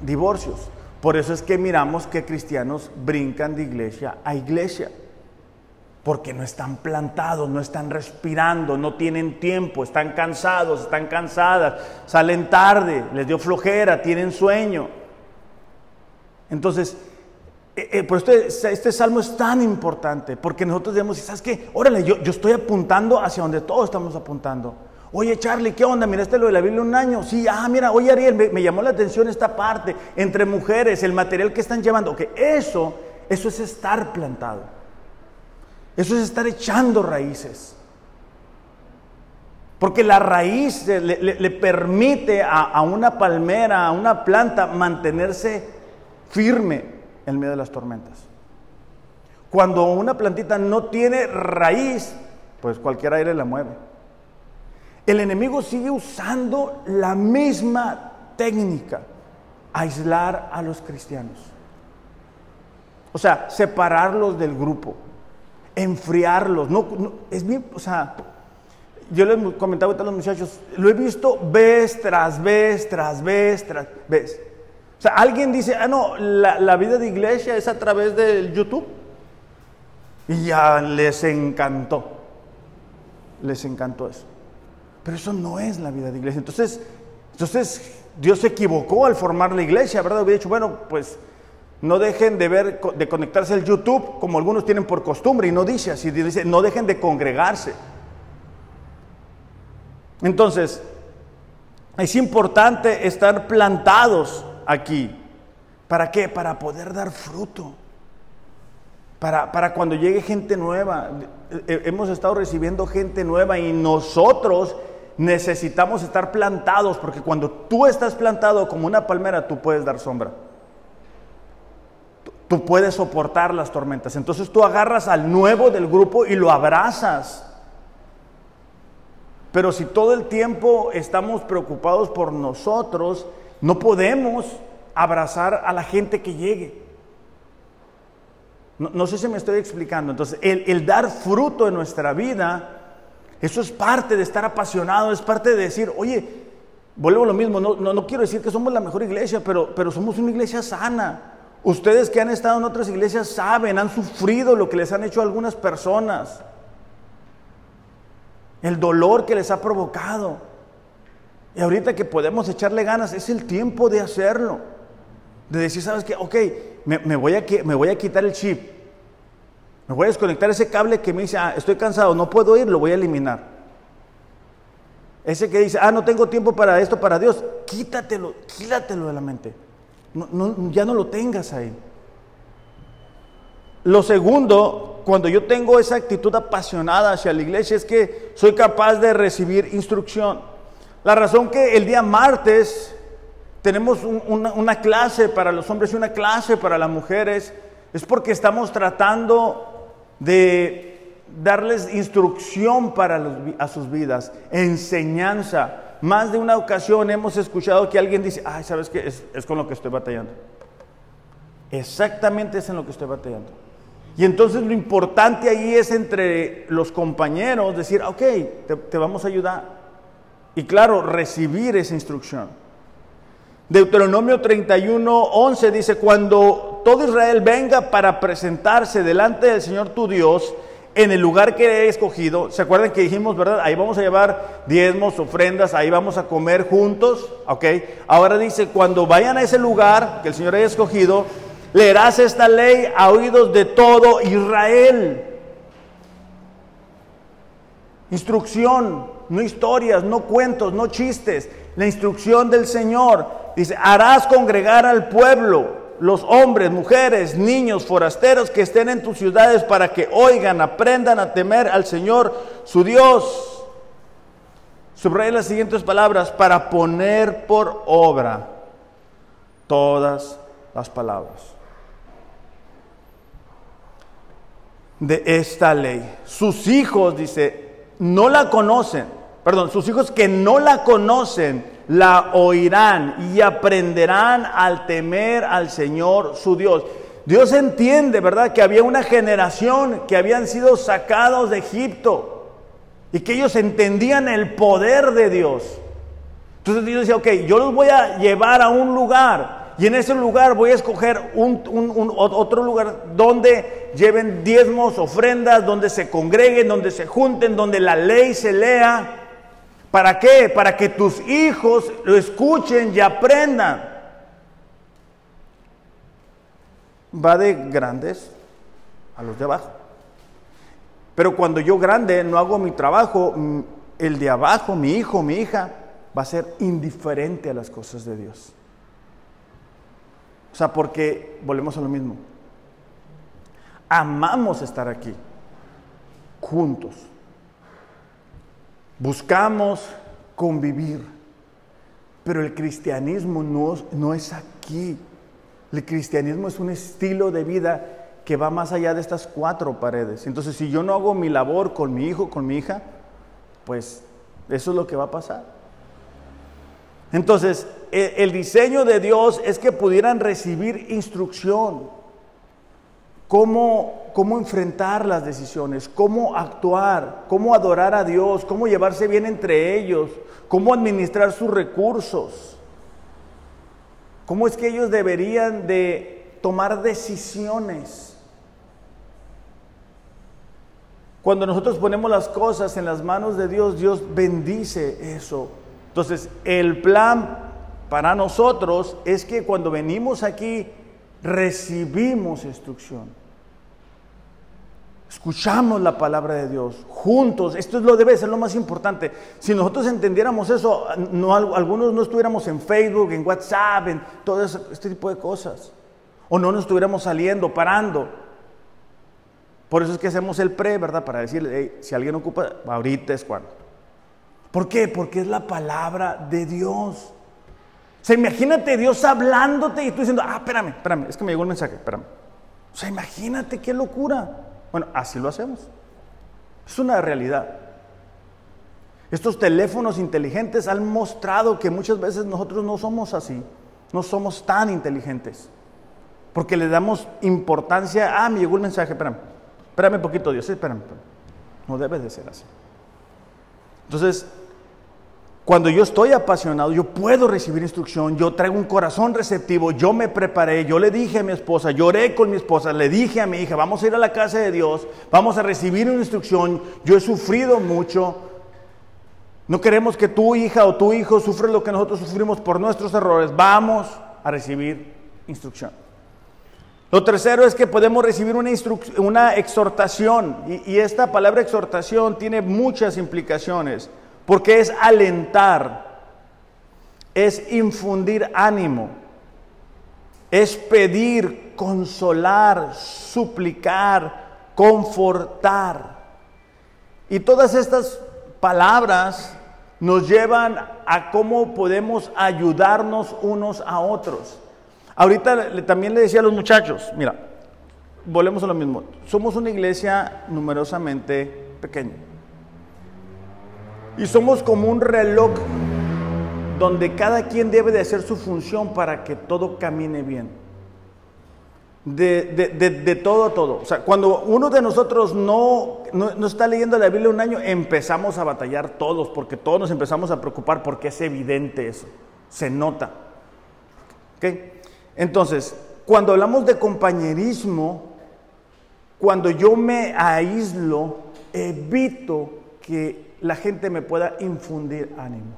Speaker 1: Divorcios. Por eso es que miramos que cristianos brincan de iglesia a iglesia. Porque no están plantados, no están respirando, no tienen tiempo, están cansados, están cansadas, salen tarde, les dio flojera, tienen sueño. Entonces, eh, eh, por esto este salmo es tan importante, porque nosotros decimos, ¿sabes qué? Órale, yo, yo estoy apuntando hacia donde todos estamos apuntando. Oye, Charlie, ¿qué onda? ¿Miraste lo de la Biblia un año? Sí, ah, mira, oye, Ariel, me, llamó la atención esta parte, entre mujeres, el material que están llevando. Que eso, eso es estar plantado. Eso es estar echando raíces. Porque la raíz le, permite a, a, una palmera, a una planta, mantenerse firme en medio de las tormentas. Cuando una plantita no tiene raíz, pues cualquier aire la mueve. El enemigo sigue usando la misma técnica, aislar a los cristianos. O sea, separarlos del grupo, enfriarlos. No, es bien, o sea, yo les comentaba a los muchachos, lo he visto vez tras vez, tras vez, tras vez. O sea, alguien dice, ah, no, la, la vida de iglesia es a través del YouTube. Y ya les encantó. Les encantó eso. Pero eso no es la vida de iglesia. Entonces, entonces Dios se equivocó al formar la iglesia, ¿verdad? Hubiera dicho, bueno, pues no dejen de ver, de conectarse al YouTube como algunos tienen por costumbre y no dice así, dice, no dejen de congregarse. Entonces, es importante estar plantados aquí. ¿Para qué? Para poder dar fruto. Para, para cuando llegue gente nueva. Hemos estado recibiendo gente nueva y nosotros necesitamos estar plantados porque cuando tú estás plantado como una palmera, tú puedes dar sombra. Tú puedes soportar las tormentas. Entonces tú agarras al nuevo del grupo y lo abrazas. Pero si todo el tiempo estamos preocupados por nosotros, no podemos abrazar a la gente que llegue. No, sé si me estoy explicando. Entonces, el, dar fruto en nuestra vida, eso es parte de estar apasionado, es parte de decir, oye, vuelvo a lo mismo, no, no, quiero decir que somos la mejor iglesia, pero, pero somos una iglesia sana. Ustedes que han estado en otras iglesias saben, han sufrido lo que les han hecho algunas personas el dolor que les ha provocado. Y ahorita que podemos echarle ganas, es el tiempo de hacerlo. De decir, ¿sabes qué? Ok, me, voy, a, me voy a quitar el chip. Me voy a desconectar ese cable que me dice, ah, estoy cansado, no puedo ir, lo voy a eliminar. Ese que dice, ah, no tengo tiempo para esto, para Dios, quítatelo, quítatelo de la mente. ya no lo tengas ahí. Lo segundo, cuando yo tengo esa actitud apasionada hacia la iglesia, es que soy capaz de recibir instrucción. La razón que el día martes tenemos una, clase para los hombres y una clase para las mujeres es porque estamos tratando de darles instrucción para a sus vidas, enseñanza. Más de una ocasión hemos escuchado que alguien dice, ay, ¿sabes qué? Es, con lo que estoy batallando. Exactamente es en lo que estoy batallando. Y entonces lo importante ahí es entre los compañeros decir, ok, te, vamos a ayudar. Y claro, recibir esa instrucción. Deuteronomio 31, 11 dice, cuando todo Israel venga para presentarse delante del Señor tu Dios en el lugar que he escogido, ¿se acuerdan que dijimos, verdad? Ahí vamos a llevar diezmos, ofrendas, ahí vamos a comer juntos, ¿ok? Ahora dice, cuando vayan a ese lugar que el Señor haya escogido, leerás esta ley a oídos de todo Israel. Instrucción, no historias, no cuentos, no chistes. La instrucción del Señor dice, harás congregar al pueblo, los hombres, mujeres, niños, forasteros que estén en tus ciudades para que oigan, aprendan a temer al Señor, su Dios. Subraya las siguientes palabras, para poner por obra todas las palabras. de esta ley. Sus hijos, dice, no la conocen, perdón, sus hijos que no la conocen, la oirán y aprenderán al temer al Señor su Dios. Dios entiende, ¿verdad? Que había una generación que habían sido sacados de Egipto y que ellos entendían el poder de Dios. Entonces Dios decía, ok, yo los voy a llevar a un lugar y en ese lugar voy a escoger un, otro lugar donde lleven diezmos, ofrendas, donde se congreguen, donde se junten, donde la ley se lea. ¿Para qué? Para que tus hijos lo escuchen y aprendan. Va de grandes a los de abajo. Pero cuando yo grande no hago mi trabajo, el de abajo, mi hijo, mi hija, va a ser indiferente a las cosas de Dios. O sea, porque volvemos a lo mismo. Amamos estar aquí, juntos. Buscamos convivir. Pero el cristianismo no, no es aquí. El cristianismo es un estilo de vida que va más allá de estas cuatro paredes. Entonces, si yo no hago mi labor con mi hijo, con mi hija, pues eso es lo que va a pasar. Entonces, e, el diseño de Dios es que pudieran recibir instrucción, cómo, cómo enfrentar las decisiones, cómo actuar, cómo adorar a Dios, cómo llevarse bien entre ellos, cómo administrar sus recursos, cómo es que ellos deberían de tomar decisiones. Cuando nosotros ponemos las cosas en las manos de Dios, Dios bendice eso. Entonces, el plan para nosotros es que cuando venimos aquí recibimos instrucción. Escuchamos la palabra de Dios juntos. Esto es lo debe ser lo más importante. Si nosotros entendiéramos eso, no, algunos no estuviéramos en Facebook, en WhatsApp, en todo este tipo de cosas. O no nos estuviéramos saliendo, parando. Por eso es que hacemos el pre, ¿verdad? Para decirle, si alguien ocupa, ahorita es cuando. ¿Por qué? Porque es la palabra de Dios. O sea, imagínate Dios hablándote y tú diciendo, ah, espérame, espérame, es que me llegó un mensaje, espérame. O sea, imagínate qué locura. Bueno, así lo hacemos. Es una realidad. Estos teléfonos inteligentes han mostrado que muchas veces nosotros no somos así, no somos tan inteligentes, porque le damos importancia, ah, me llegó un mensaje, espérame, espérame un poquito Dios, espérame, espérame. No debe de ser así. Entonces, cuando yo estoy apasionado, yo puedo recibir instrucción, yo traigo un corazón receptivo, yo me preparé, yo le dije a mi esposa, lloré con mi esposa, le dije a mi hija, vamos a ir a la casa de Dios, vamos a recibir una instrucción, yo he sufrido mucho, no queremos que tu hija o tu hijo sufra lo que nosotros sufrimos por nuestros errores, vamos a recibir instrucción. Lo tercero es que podemos recibir una, exhortación y esta palabra exhortación tiene muchas implicaciones porque es alentar, es infundir ánimo, es pedir, consolar, suplicar, confortar. Y todas estas palabras nos llevan a cómo podemos ayudarnos unos a otros. Ahorita también le decía a los muchachos, mira, volvemos a lo mismo, somos una iglesia numerosamente pequeña. Y somos como un reloj donde cada quien debe de hacer su función para que todo camine bien. De, todo a todo. O sea, cuando uno de nosotros no, no, está leyendo la Biblia un año, empezamos a batallar todos, porque todos nos empezamos a preocupar porque es evidente eso, se nota. Entonces, cuando hablamos de compañerismo, cuando yo me aíslo, evito que la gente me pueda infundir ánimo.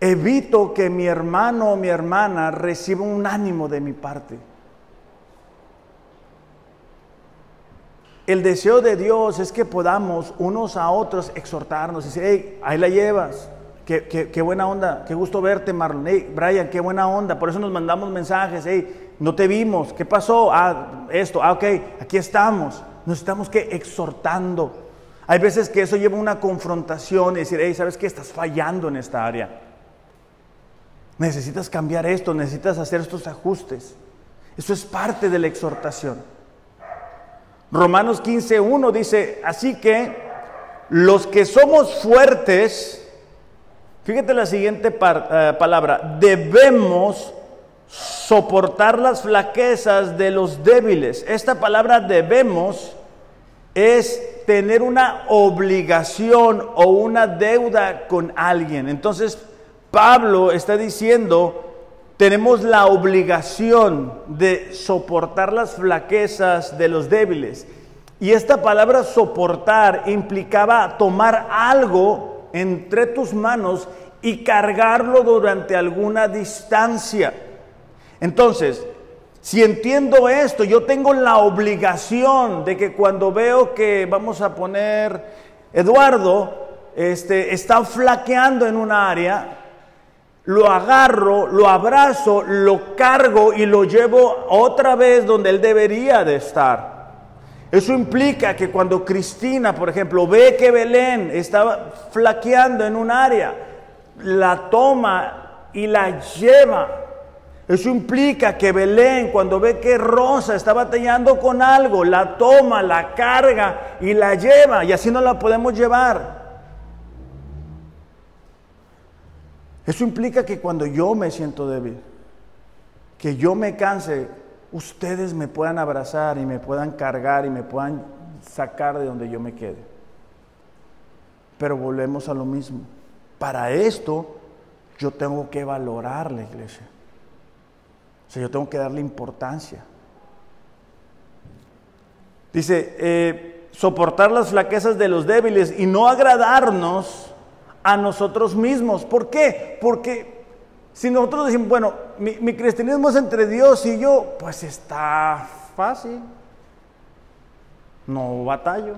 Speaker 1: Evito que mi hermano o mi hermana reciba un ánimo de mi parte. El deseo de Dios es que podamos unos a otros exhortarnos y decir, hey, ahí la llevas. Qué, buena onda, qué gusto verte, Marlon. Hey, Brian, qué buena onda. Por eso nos mandamos mensajes. Hey, no te vimos. ¿Qué pasó? Ah, esto. Ah, ok, aquí estamos. Nos estamos que exhortando. Hay veces que eso lleva una confrontación y decir, hey, ¿sabes qué? Estás fallando en esta área. Necesitas cambiar esto, necesitas hacer estos ajustes. Eso es parte de la exhortación. Romanos 15.1 dice, así que los que somos fuertes, fíjate la siguiente eh, palabra, debemos soportar las flaquezas de los débiles. Esta palabra debemos es tener una obligación o una deuda con alguien. Entonces, Pablo está diciendo, tenemos la obligación de soportar las flaquezas de los débiles. Y esta palabra soportar implicaba tomar algo entre tus manos y cargarlo durante alguna distancia. Entonces, si entiendo esto, yo tengo la obligación de que cuando veo que vamos a poner Eduardo este, está flaqueando en un área, lo agarro, lo abrazo, lo cargo y lo llevo otra vez donde él debería de estar. Eso implica que cuando Cristina, por ejemplo, ve que Belén estaba flaqueando en un área, la toma y la lleva eso implica que Belén, cuando ve que Rosa está batallando con algo, la toma, la carga y la lleva, y así no la podemos llevar. Eso implica que cuando yo me siento débil, que yo me canse, ustedes me puedan abrazar y me puedan cargar y me puedan sacar de donde yo me quede. Pero volvemos a lo mismo. Para esto yo tengo que valorar la iglesia yo tengo que darle importancia. Dice, eh, soportar las flaquezas de los débiles y no agradarnos a nosotros mismos. ¿Por qué? Porque si nosotros decimos, bueno, mi, mi cristianismo es entre Dios y yo, pues está fácil. No batallo.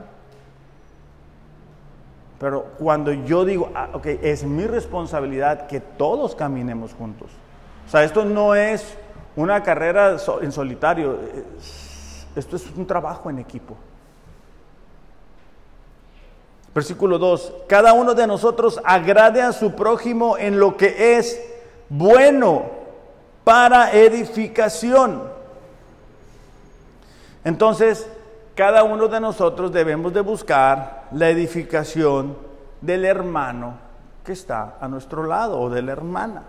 Speaker 1: Pero cuando yo digo, ah, ok, es mi responsabilidad que todos caminemos juntos. O sea, esto no es una carrera en solitario. Esto es un trabajo en equipo. Versículo 2. Cada uno de nosotros agrade a su prójimo en lo que es bueno para edificación. Entonces, cada uno de nosotros debemos de buscar la edificación del hermano que está a nuestro lado o de la hermana.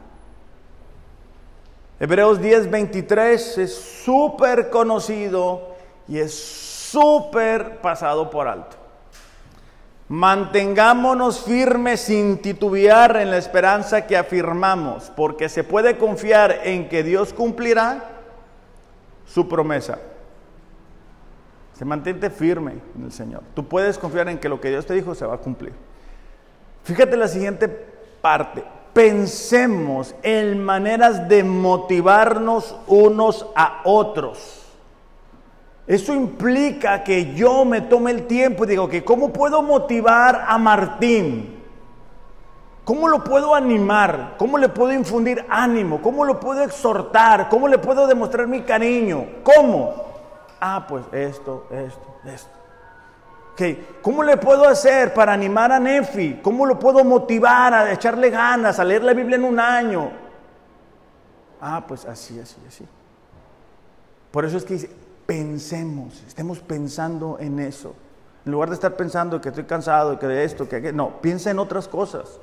Speaker 1: Hebreos 10, 23 es súper conocido y es súper pasado por alto. Mantengámonos firmes sin titubear en la esperanza que afirmamos, porque se puede confiar en que Dios cumplirá su promesa. Se mantente firme en el Señor. Tú puedes confiar en que lo que Dios te dijo se va a cumplir. Fíjate la siguiente parte pensemos en maneras de motivarnos unos a otros. Eso implica que yo me tome el tiempo y digo que cómo puedo motivar a Martín. ¿Cómo lo puedo animar? ¿Cómo le puedo infundir ánimo? ¿Cómo lo puedo exhortar? ¿Cómo le puedo demostrar mi cariño? ¿Cómo? Ah, pues esto, esto, esto. ¿Cómo le puedo hacer para animar a Nefi? ¿Cómo lo puedo motivar a echarle ganas, a leer la Biblia en un año? Ah, pues así, así, así. Por eso es que dice, pensemos, estemos pensando en eso. En lugar de estar pensando que estoy cansado, que de esto, que no, piensa en otras cosas.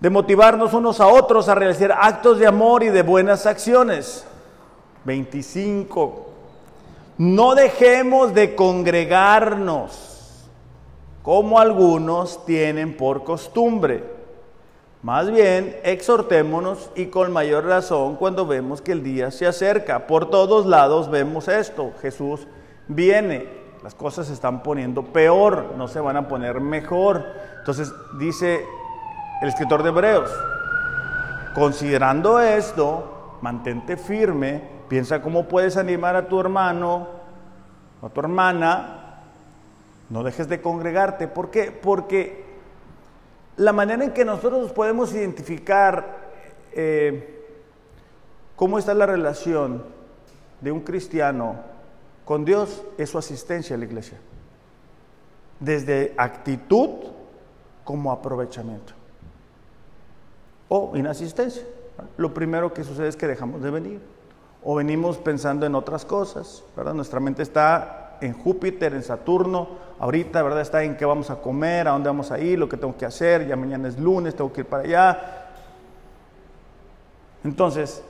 Speaker 1: De motivarnos unos a otros a realizar actos de amor y de buenas acciones. 25. No dejemos de congregarnos como algunos tienen por costumbre. Más bien, exhortémonos y con mayor razón cuando vemos que el día se acerca. Por todos lados vemos esto. Jesús viene. Las cosas se están poniendo peor, no se van a poner mejor. Entonces dice el escritor de Hebreos, considerando esto, mantente firme Piensa cómo puedes animar a tu hermano o a tu hermana. No dejes de congregarte. ¿Por qué? Porque la manera en que nosotros podemos identificar eh, cómo está la relación de un cristiano con Dios es su asistencia a la iglesia. Desde actitud como aprovechamiento. O inasistencia. Lo primero que sucede es que dejamos de venir o venimos pensando en otras cosas, ¿verdad? Nuestra mente está en Júpiter, en Saturno, ahorita, ¿verdad? Está en qué vamos a comer, a dónde vamos a ir, lo que tengo que hacer, ya mañana es lunes, tengo que ir para allá. Entonces,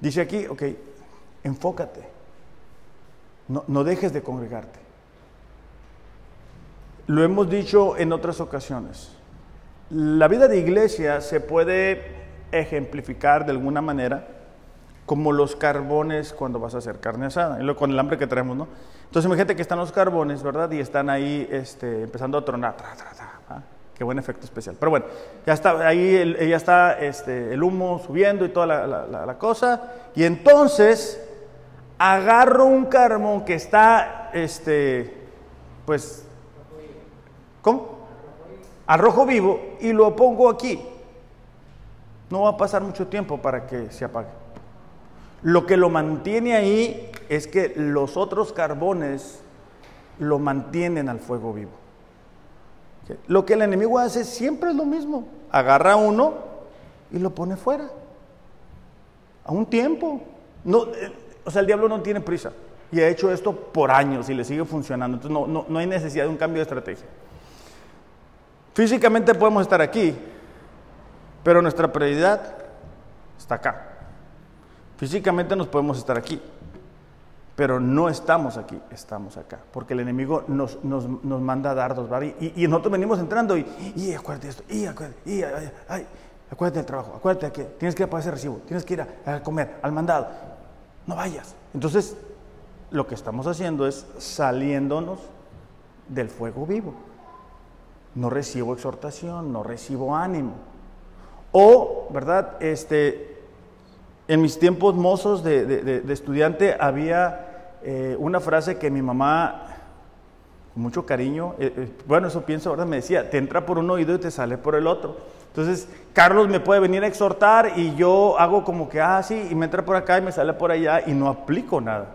Speaker 1: dice aquí, ok, enfócate, no, no dejes de congregarte. Lo hemos dicho en otras ocasiones. La vida de iglesia se puede ejemplificar de alguna manera como los carbones cuando vas a hacer carne asada, con el hambre que traemos, ¿no? Entonces imagínate que están los carbones, ¿verdad? Y están ahí este, empezando a tronar. ¿ah? Qué buen efecto especial. Pero bueno, ya está ahí, ya está este, el humo subiendo y toda la, cosa. Y entonces agarro un carbón que está, este, pues, ¿cómo? Al rojo vivo y lo pongo aquí. No va a pasar mucho tiempo para que se apague. Lo que lo mantiene ahí es que los otros carbones lo mantienen al fuego vivo. Lo que el enemigo hace siempre es lo mismo. Agarra uno y lo pone fuera. A un tiempo. Eh, o sea, el diablo no tiene prisa. Y ha hecho esto por años y le sigue funcionando. Entonces no, no, no hay necesidad de un cambio de estrategia. Físicamente podemos estar aquí, pero nuestra prioridad está acá. Físicamente nos podemos estar aquí, pero no estamos aquí, estamos acá. Porque el enemigo nos, nos, nos manda dardos, ¿vale? Y, y, nosotros venimos entrando y, y acuérdate de esto, y acuérdate, y, acuérdate del trabajo, acuérdate de que tienes que ir a pagar ese recibo, tienes que ir a, a comer, al mandado. No vayas. Entonces, lo que estamos haciendo es saliéndonos del fuego vivo. No recibo exhortación, no recibo ánimo. O, ¿verdad? Este, en mis tiempos mozos de, de, de estudiante había eh, una frase que mi mamá, con mucho cariño, eh, eh, bueno, eso pienso ahora, me decía, te entra por un oído y te sale por el otro. Entonces, Carlos me puede venir a exhortar y yo hago como que, ah, sí, y me entra por acá y me sale por allá y no aplico nada.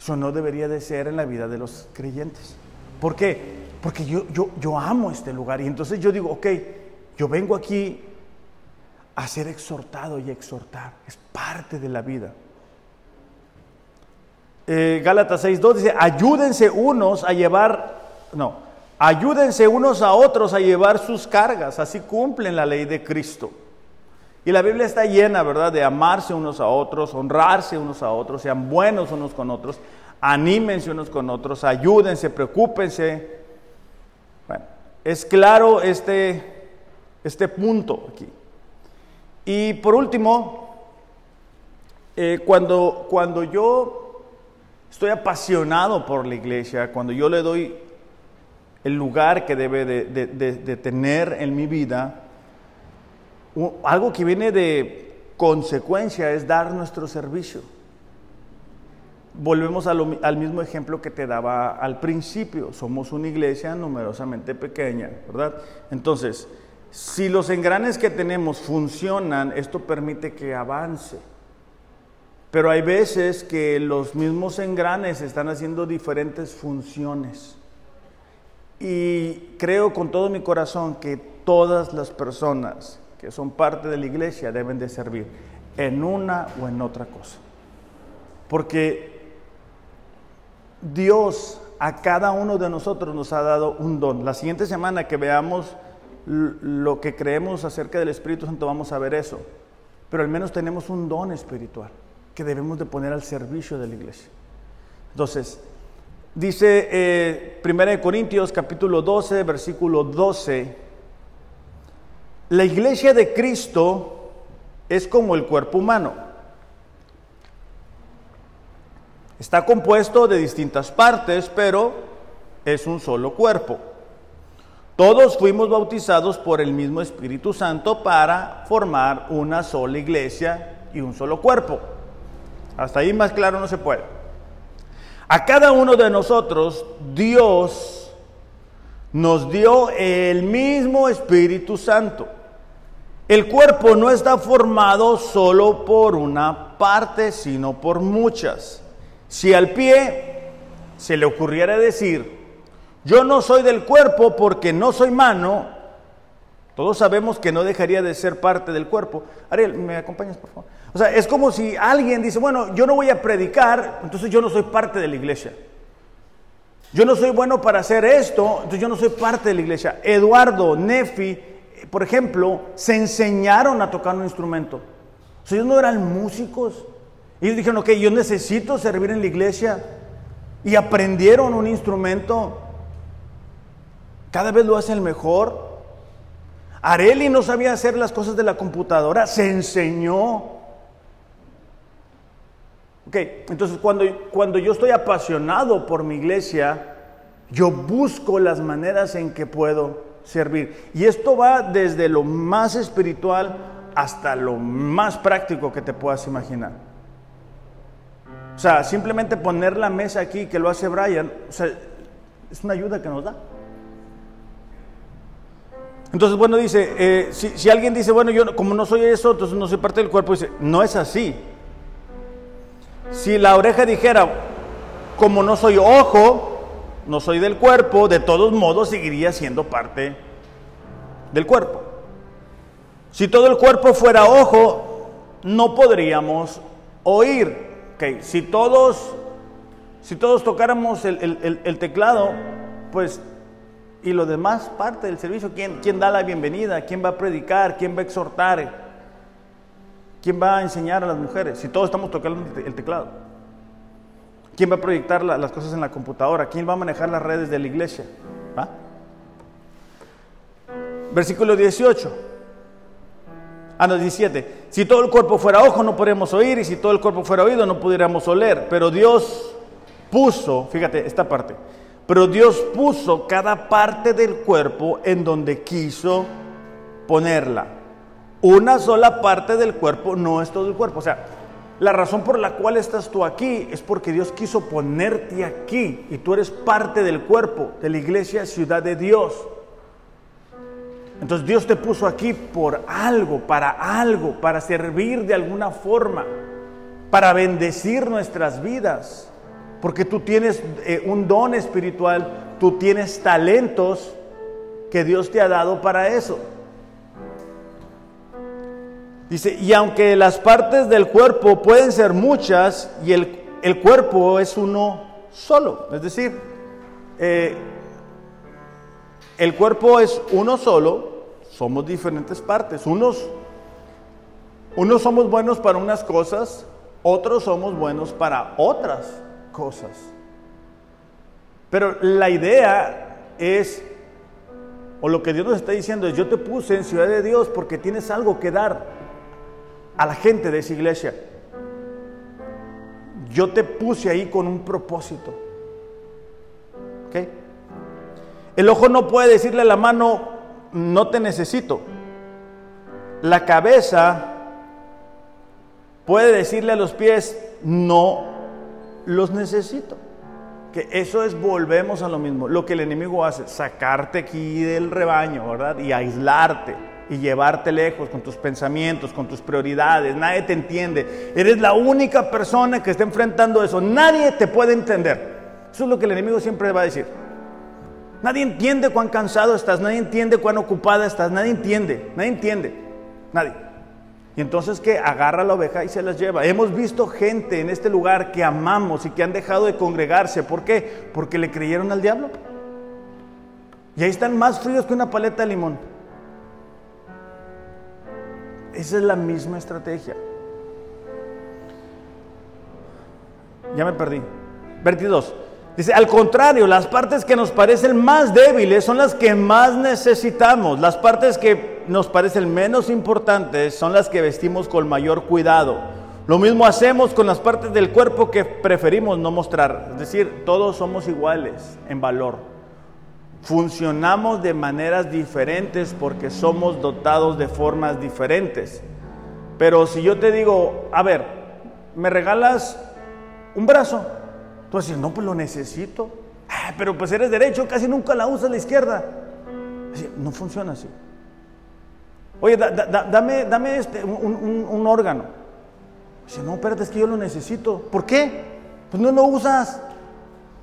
Speaker 1: Eso no debería de ser en la vida de los creyentes. ¿Por qué? Porque yo, yo, yo amo este lugar y entonces yo digo, ok, yo vengo aquí a ser exhortado y exhortar. Es parte de la vida. Eh, Gálatas 6.2 dice, ayúdense unos a llevar, no, ayúdense unos a otros a llevar sus cargas, así cumplen la ley de Cristo. Y la Biblia está llena, ¿verdad?, de amarse unos a otros, honrarse unos a otros, sean buenos unos con otros, anímense unos con otros, ayúdense, preocúpense. Bueno, es claro este, este punto aquí. Y por último, eh, cuando, cuando yo estoy apasionado por la iglesia, cuando yo le doy el lugar que debe de, tener en mi vida, algo que viene de consecuencia es dar nuestro servicio. Volvemos al mismo ejemplo que te daba al principio. Somos una iglesia numerosamente pequeña, ¿verdad? Entonces, si los engranes que tenemos funcionan, esto permite que avance. Pero hay veces que los mismos engranes están haciendo diferentes funciones. Y creo con todo mi corazón que todas las personas que son parte de la iglesia deben de servir en una o en otra cosa. Porque Dios a cada uno de nosotros nos ha dado un don. La siguiente semana que veamos lo que creemos acerca del Espíritu Santo vamos a ver eso. Pero al menos tenemos un don espiritual que debemos de poner al servicio de la iglesia. Entonces, dice eh, 1 Corintios capítulo 12, versículo 12, la iglesia de Cristo es como el cuerpo humano. Está compuesto de distintas partes, pero es un solo cuerpo. Todos fuimos bautizados por el mismo Espíritu Santo para formar una sola iglesia y un solo cuerpo. Hasta ahí más claro no se puede. A cada uno de nosotros Dios nos dio el mismo Espíritu Santo. El cuerpo no está formado solo por una parte, sino por muchas. Si al pie se le ocurriera decir, yo no soy del cuerpo porque no soy mano, todos sabemos que no dejaría de ser parte del cuerpo. Ariel, ¿me acompañas, por favor? O sea, es como si alguien dice, bueno, yo no voy a predicar, entonces yo no soy parte de la iglesia. Yo no soy bueno para hacer esto, entonces yo no soy parte de la iglesia. Eduardo, Nefi, por ejemplo, se enseñaron a tocar un instrumento. O sea, ellos no eran músicos. Ellos dijeron, ok, yo necesito servir en la iglesia. Y aprendieron un instrumento. Cada vez lo hacen mejor. Areli no sabía hacer las cosas de la computadora, se enseñó. Ok, entonces cuando, cuando yo estoy apasionado por mi iglesia, yo busco las maneras en que puedo servir. Y esto va desde lo más espiritual hasta lo más práctico que te puedas imaginar. O sea, simplemente poner la mesa aquí, que lo hace Brian, es una ayuda que nos da. Entonces, bueno, dice, eh, si, alguien dice, bueno, yo como no soy eso, entonces no soy parte del cuerpo, dice, no es así. Si la oreja dijera, como no soy ojo, no soy del cuerpo, de todos modos seguiría siendo parte del cuerpo. Si todo el cuerpo fuera ojo, no podríamos oír. Si todos, si todos tocáramos el, teclado, pues, y lo demás parte del servicio, ¿quién, ¿quién da la bienvenida? ¿Quién va a predicar? ¿Quién va a exhortar? ¿Quién va a enseñar a las mujeres? Si todos estamos tocando el teclado. ¿Quién va a proyectar las cosas en la computadora? ¿Quién va a manejar las redes de la iglesia? Versículo 18. Ah, no, 17. Si todo el cuerpo fuera ojo, no podríamos oír, y si todo el cuerpo fuera oído, no pudiéramos oler. Pero Dios puso, fíjate esta parte, pero Dios puso cada parte del cuerpo en donde quiso ponerla. Una sola parte del cuerpo no es todo el cuerpo. O sea, la razón por la cual estás tú aquí es porque Dios quiso ponerte aquí y tú eres parte del cuerpo de la iglesia Ciudad de Dios. Entonces Dios te puso aquí por algo, para algo, para servir de alguna forma, para bendecir nuestras vidas. Porque tú tienes eh, un don espiritual, tú tienes talentos que Dios te ha dado para eso. Dice, y aunque las partes del cuerpo pueden ser muchas y el, el cuerpo es uno solo, es decir, eh, el cuerpo es uno solo, somos diferentes partes. Unos, unos somos buenos para unas cosas, otros somos buenos para otras cosas. Pero la idea es, o lo que Dios nos está diciendo es, yo te puse en ciudad de Dios porque tienes algo que dar a la gente de esa iglesia. Yo te puse ahí con un propósito. ¿Ok? El ojo no puede decirle a la mano, no te necesito. La cabeza puede decirle a los pies, no los necesito. Que eso es, volvemos a lo mismo. Lo que el enemigo hace, sacarte aquí del rebaño, ¿verdad? Y aislarte y llevarte lejos con tus pensamientos, con tus prioridades. Nadie te entiende. Eres la única persona que está enfrentando eso. Nadie te puede entender. Eso es lo que el enemigo siempre va a decir. Nadie entiende cuán cansado estás, nadie entiende cuán ocupada estás, nadie entiende, nadie entiende, nadie. Y entonces que agarra la oveja y se las lleva. Hemos visto gente en este lugar que amamos y que han dejado de congregarse. ¿Por qué? Porque le creyeron al diablo. Y ahí están más fríos que una paleta de limón. Esa es la misma estrategia. Ya me perdí. 22. Dice, al contrario, las partes que nos parecen más débiles son las que más necesitamos. Las partes que nos parecen menos importantes son las que vestimos con mayor cuidado. Lo mismo hacemos con las partes del cuerpo que preferimos no mostrar. Es decir, todos somos iguales en valor. Funcionamos de maneras diferentes porque somos dotados de formas diferentes. Pero si yo te digo, a ver, ¿me regalas un brazo? Tú vas no, pues lo necesito. Ah, pero pues eres derecho, casi nunca la usas la izquierda. no funciona así. Oye, dame, dame este, un, órgano. Dice, no, espérate, es que yo lo necesito. ¿Por qué? Pues no lo usas.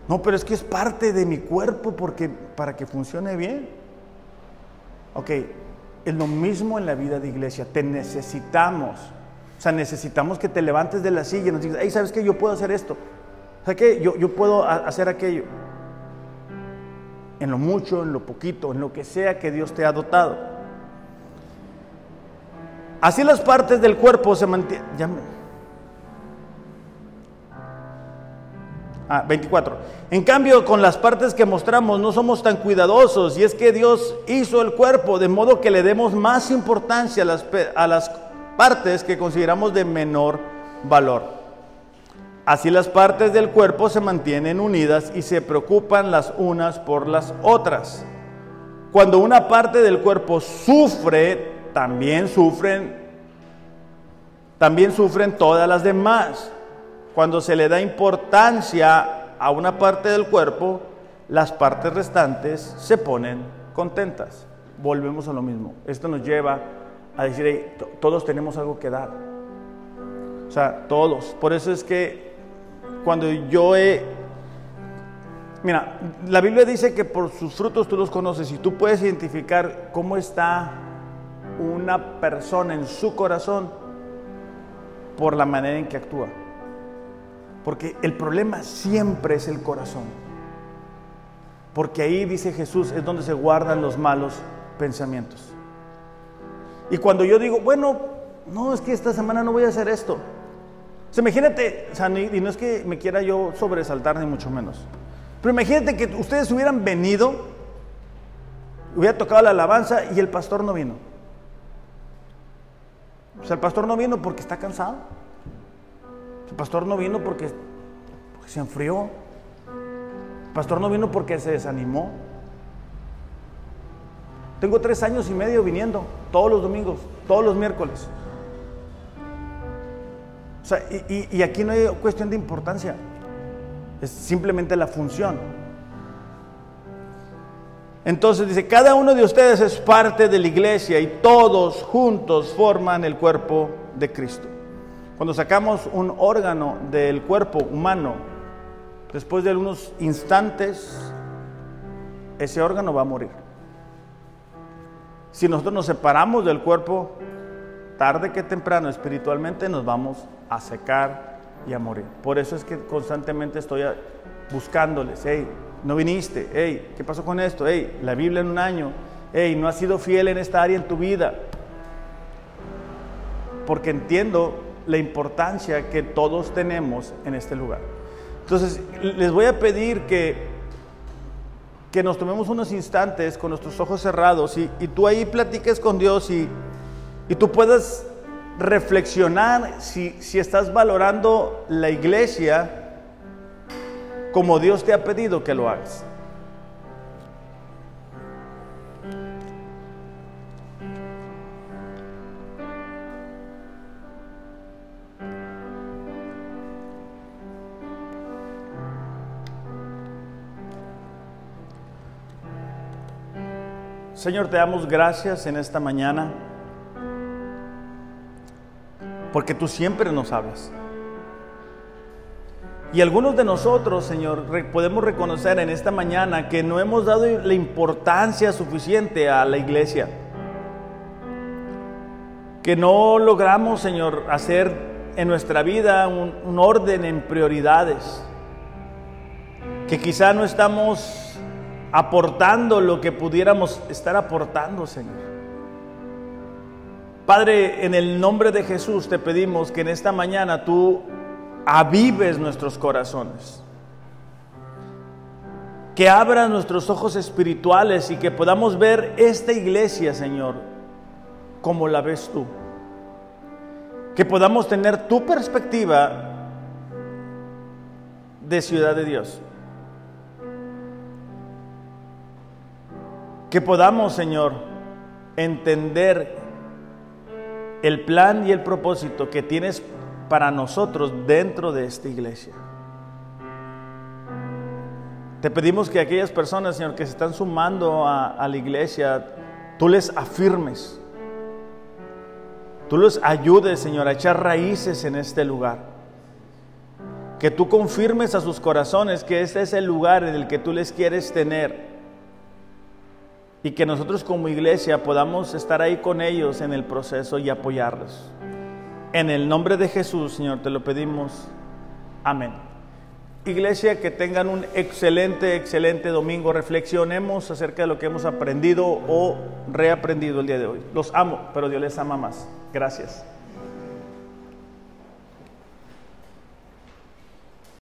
Speaker 1: No, pero es que es parte de mi cuerpo porque, para que funcione bien. Ok, es lo mismo en la vida de iglesia. Te necesitamos. O sea, necesitamos que te levantes de la silla y nos digas, hey, ¿sabes qué? Yo puedo hacer esto. ¿Sabes qué? Yo, yo puedo hacer aquello. En lo mucho, en lo poquito, en lo que sea que Dios te ha dotado. Así las partes del cuerpo se mantienen. Ah, 24. En cambio, con las partes que mostramos no somos tan cuidadosos y es que Dios hizo el cuerpo de modo que le demos más importancia a las, a las partes que consideramos de menor valor. Así las partes del cuerpo se mantienen unidas y se preocupan las unas por las otras. Cuando una parte del cuerpo sufre, también sufren también sufren todas las demás. Cuando se le da importancia a una parte del cuerpo, las partes restantes se ponen contentas. Volvemos a lo mismo. Esto nos lleva a decir, todos tenemos algo que dar. O sea, todos. Por eso es que cuando yo he... Mira, la Biblia dice que por sus frutos tú los conoces y tú puedes identificar cómo está una persona en su corazón por la manera en que actúa. Porque el problema siempre es el corazón. Porque ahí, dice Jesús, es donde se guardan los malos pensamientos. Y cuando yo digo, bueno, no, es que esta semana no voy a hacer esto. O imagínate, y no es que me quiera yo sobresaltar ni mucho menos. Pero imagínate que ustedes hubieran venido, hubiera tocado la alabanza y el pastor no vino. O sea, el pastor no vino porque está cansado. El pastor no vino porque, se enfrió. El pastor no vino porque se desanimó. Tengo tres años y medio viniendo todos los domingos, todos los miércoles. Y, y aquí no hay cuestión de importancia, es simplemente la función. Entonces dice, cada uno de ustedes es parte de la iglesia y todos juntos forman el cuerpo de Cristo. Cuando sacamos un órgano del cuerpo humano, después de algunos instantes, ese órgano va a morir. Si nosotros nos separamos del cuerpo, tarde que temprano espiritualmente nos vamos a secar y a morir. Por eso es que constantemente estoy buscándoles, hey, no viniste, hey, ¿qué pasó con esto? Hey, la Biblia en un año, hey, no has sido fiel en esta área en tu vida. Porque entiendo la importancia que todos tenemos en este lugar. Entonces, les voy a pedir que, que nos tomemos unos instantes con nuestros ojos cerrados y, tú ahí platiques con Dios y, y tú puedas reflexionar si, si estás valorando la iglesia como Dios te ha pedido que lo hagas. Señor, te damos gracias en esta mañana porque tú siempre nos hablas. Y algunos de nosotros, Señor, podemos reconocer en esta mañana que no hemos dado la importancia suficiente a la iglesia. Que no logramos, Señor, hacer en nuestra vida un, orden en prioridades. Que quizá no estamos aportando lo que pudiéramos estar aportando, Señor. Padre, en el nombre de Jesús te pedimos que en esta mañana tú avives nuestros corazones. Que abras nuestros ojos espirituales y que podamos ver esta iglesia, Señor, como la ves tú. Que podamos tener tu perspectiva de ciudad de Dios. Que podamos, Señor, entender el plan y el propósito que tienes para nosotros dentro de esta iglesia. Te pedimos que aquellas personas, Señor, que se están sumando a, la iglesia, tú les afirmes. Tú los ayudes, Señor, a echar raíces en este lugar. Que tú confirmes a sus corazones que este es el lugar en el que tú les quieres tener y que nosotros como iglesia podamos estar ahí con ellos en el proceso y apoyarlos. En el nombre de Jesús, Señor, te lo pedimos. Amén. Iglesia, que tengan un excelente, excelente domingo. Reflexionemos acerca de lo que hemos aprendido o reaprendido el día de hoy. Los amo, pero Dios les ama más. Gracias.